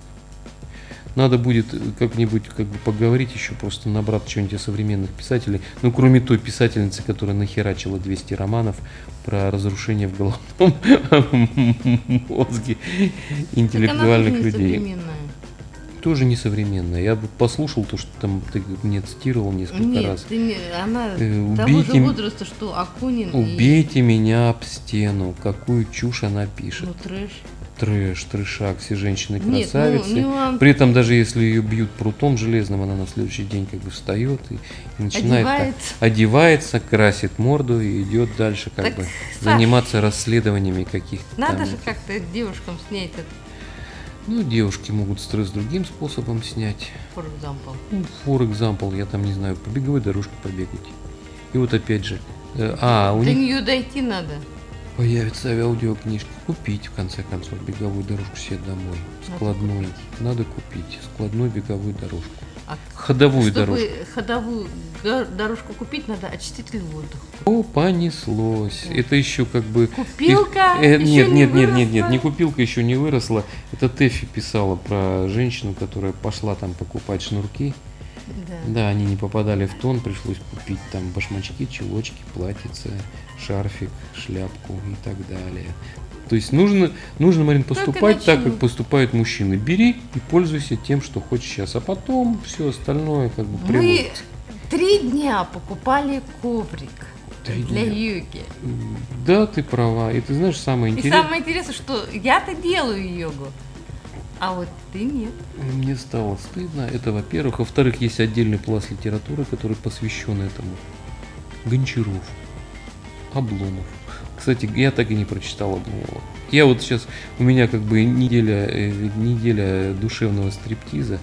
Надо будет э, как-нибудь как бы поговорить еще, просто набрать что-нибудь о современных писателей. Ну, кроме той писательницы, которая нахерачила 200 романов про разрушение в головном мозге интеллектуальных людей. Тоже несовременная. Я бы послушал то, что там ты мне цитировал несколько Нет, раз. ты не- она Э, того же убейте возраста, что Акунин и Убейте меня об стену. Какую чушь она пишет. ну, трэш. трэш, трешак, все женщины Нет, ну, красавицы. нюанс. При этом даже если ее бьют прутом железным, она на следующий день как бы встает и, и начинает так- Одевается. одевается, красит морду и идет дальше как Так, бы Саш, заниматься расследованиями каких-то Надо там же как-то девушкам снять это, Ну, девушки могут стресс другим способом снять. for example. Ну, for example, я там не знаю, по беговой дорожке побегать. И вот опять же, э, а, у До них нее дойти надо. появятся аудиокнижки. Купить, в конце концов, беговую дорожку себе домой. Надо Складную. Надо купить. Складную беговую дорожку. А Ходовую чтобы дорожку. ходовую дорожку купить, надо очиститель воздуха. О, понеслось. Это еще как бы... Купилка Э, ещё нет, не нет, нет, нет, нет, выросла. не купилка еще не выросла. Это Тэфи писала про женщину, которая пошла там покупать шнурки. Да. Да, они не попадали в тон, пришлось купить там башмачки, чулочки, платьице, шарфик, шляпку и так далее. То есть нужно, нужно, Марин, поступать так, как поступают мужчины. Бери и пользуйся тем, что хочешь сейчас, а потом все остальное как бы Мы приложится. три дня покупали коврик Три для дня. йоги. Да, ты права. И ты знаешь, самое И интересное... самое интересное, что я-то делаю йогу, а вот ты нет. Мне стало стыдно. Это, во-первых. Во-вторых, есть отдельный пласт литературы, который посвящен этому. Гончаров. Обломов. Кстати, я так и не прочитал Обломова. Я вот сейчас, у меня как бы неделя, э, неделя душевного стриптиза.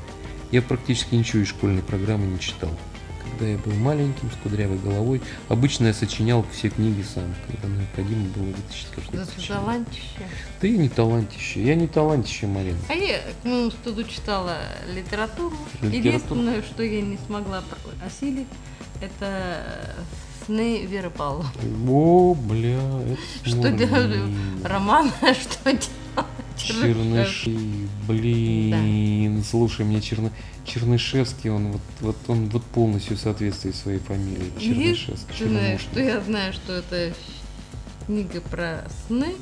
Я практически ничего из школьной программы не читал. Когда я был маленьким, с кудрявой головой, обычно я сочинял все книги сам. Когда необходимо было вытащить сочинение. талантище. Ты не талантище. Я не талантище, Марина. А я к моему стыду читала литературу. Литературу? Единственное, что я не смогла осилить, это сны Веры Павловны. О, бля, это Что делали? Роман, что делать? Черныши, блин, слушай, мне Черны... Чернышевский, он вот, вот он вот полностью соответствует своей фамилии. Чернышевский. Единственное, Чернушный. что я знаю, что это книга про сны.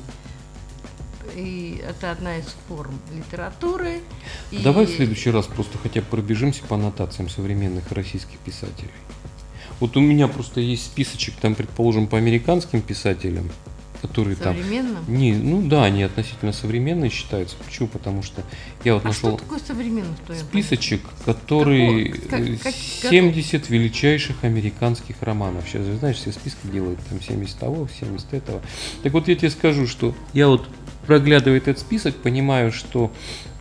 И это одна из форм литературы. И Давай в следующий раз просто хотя бы пробежимся по аннотациям современных российских писателей. Вот у меня просто есть списочек, там, предположим, по американским писателям, которые там... Не, ну да, они относительно современные считаются. Почему? Потому что я вот а нашел... Что такое современный в Списочек, который Какого? 70 как... величайших американских романов. Сейчас, знаешь, все списки делают, там 70 того, 70 этого. Так вот я тебе скажу, что я вот проглядывая этот список, понимаю, что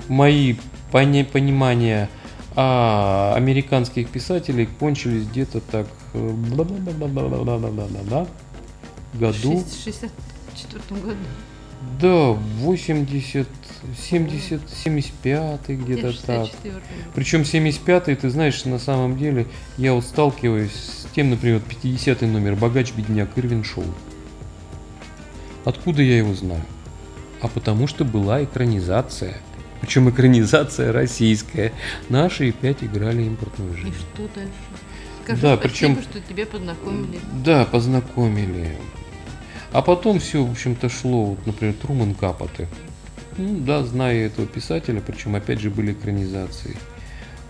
мои пони- понимания а американских писателей кончились где-то так году. В 64 году. Да, 80, 70, 75 где-то так. 64 Причем 75-й, ты знаешь, на самом деле, я вот сталкиваюсь с тем, например, 50-й номер «Богач, бедняк» Ирвин Шоу. Откуда я его знаю? А потому что была экранизация. Причем экранизация российская. Наши опять играли импортную И жизнь. что дальше? Скажи Да, спасибо, причем- что тебя познакомили. Да, познакомили. А потом все, в общем-то, шло, вот, например, Труман Капоты. Ну, да, знаю этого писателя, причем опять же были экранизации.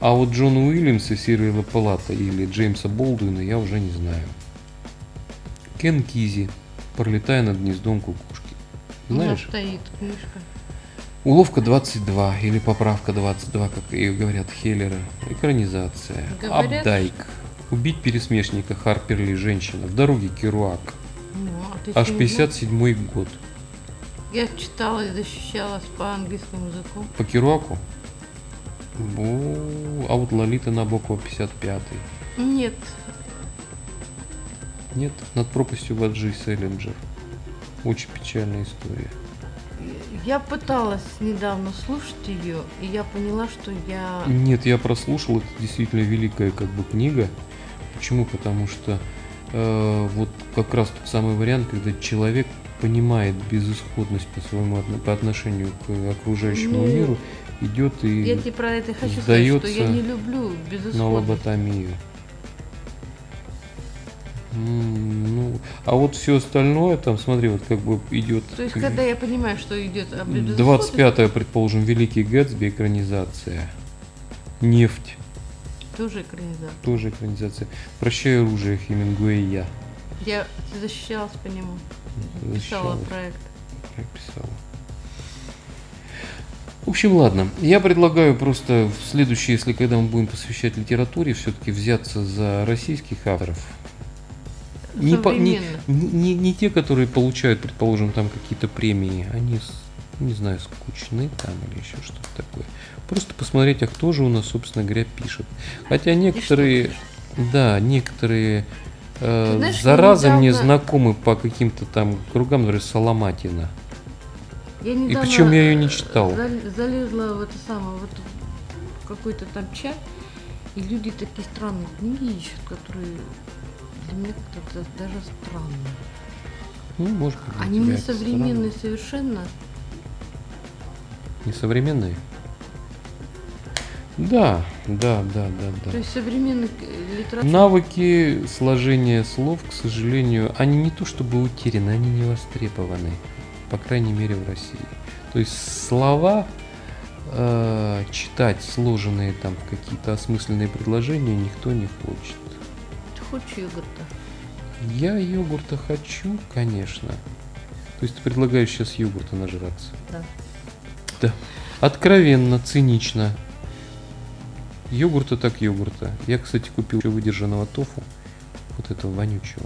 А вот Джона Уильямса, Сирила Палата или Джеймса Болдуина я уже не знаю. Кен Кизи, пролетая над гнездом кукушки. У нас Знаешь? стоит книжка. Уловка 22 или поправка 22, как ее говорят Хеллера. Экранизация. Говорят, Абдайк. Убить пересмешника Харперли женщина. В дороге Керуак. Ну, а Аж что, не 57 год. Я читала и защищалась по английскому языку. По Керуаку? О, а вот Лолита Набокова 55 Нет, Нет, над пропастью Ваджи Селлинджер. Очень печальная история. я пыталась недавно слушать ее, и я поняла, что я... Нет, я прослушал, это действительно великая как бы книга. Почему? Потому что э, вот как раз тот самый вариант, когда человек понимает безысходность по своему по отношению к окружающему Ну, миру, идет и Я тебе про это хочу сказать, что я не люблю на безысходность. лоботомию. М, Ну, а вот все остальное, там, смотри, вот как бы идет То есть, когда я понимаю, что идет об безысходности, 25 предположим, Великий Гэтсби экранизация. Нефть, тоже экранизация. тоже экранизация. Прощай оружие Хемингуэя. Я защищалась по нему, писала Защищалась, проект. прописала. В общем, ладно. Я предлагаю просто в следующее, если когда мы будем посвящать литературе, все-таки взяться за российских авторов. Не, по- не, не, не- те, которые получают, предположим, там какие-то премии, они, не знаю, скучны там или еще что-то такое. Просто посмотреть, а кто же у нас, собственно говоря, пишет. Хотя некоторые, да, некоторые э, знаешь, зараза я мне недавно- знакомы по каким-то там кругам, например, Соломатина. Я недавно причем я её не читал. зал- залезла в это самое, вот какой-то там чат, и люди такие странные книги ищут, которые для меня как-то да- даже странные. Ну, может быть, Они не современные странно. совершенно. Несовременные? Да, да, да, да, да. То есть современных э, литератур. Навыки сложения слов, к сожалению, они не то чтобы утеряны, они не востребованы, по крайней мере в России. То есть слова э, читать сложенные там какие-то осмысленные предложения никто не хочет. Ты хочешь йогурта? Я йогурта хочу, конечно. То есть ты предлагаешь сейчас йогурта нажраться? Да. Да. Откровенно, цинично. Йогурта так йогурта. Я, кстати, купил еще выдержанного тофу. Вот этого вонючего.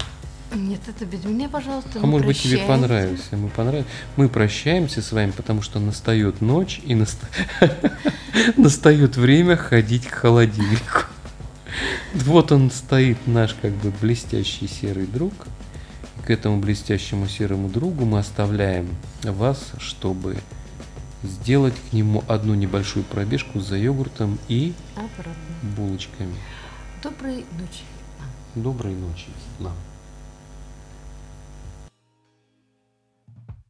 Нет, это без меня, пожалуйста. А может быть тебе понравился. Мы, понрав... мы прощаемся с вами, потому что настает ночь и наста- настает время ходить к холодильнику. Вот он стоит, наш как бы блестящий серый друг. К этому блестящему серому другу мы оставляем вас, чтобы сделать к нему одну небольшую пробежку за йогуртом и Обратно. булочками. Доброй ночи. Доброй ночи нам.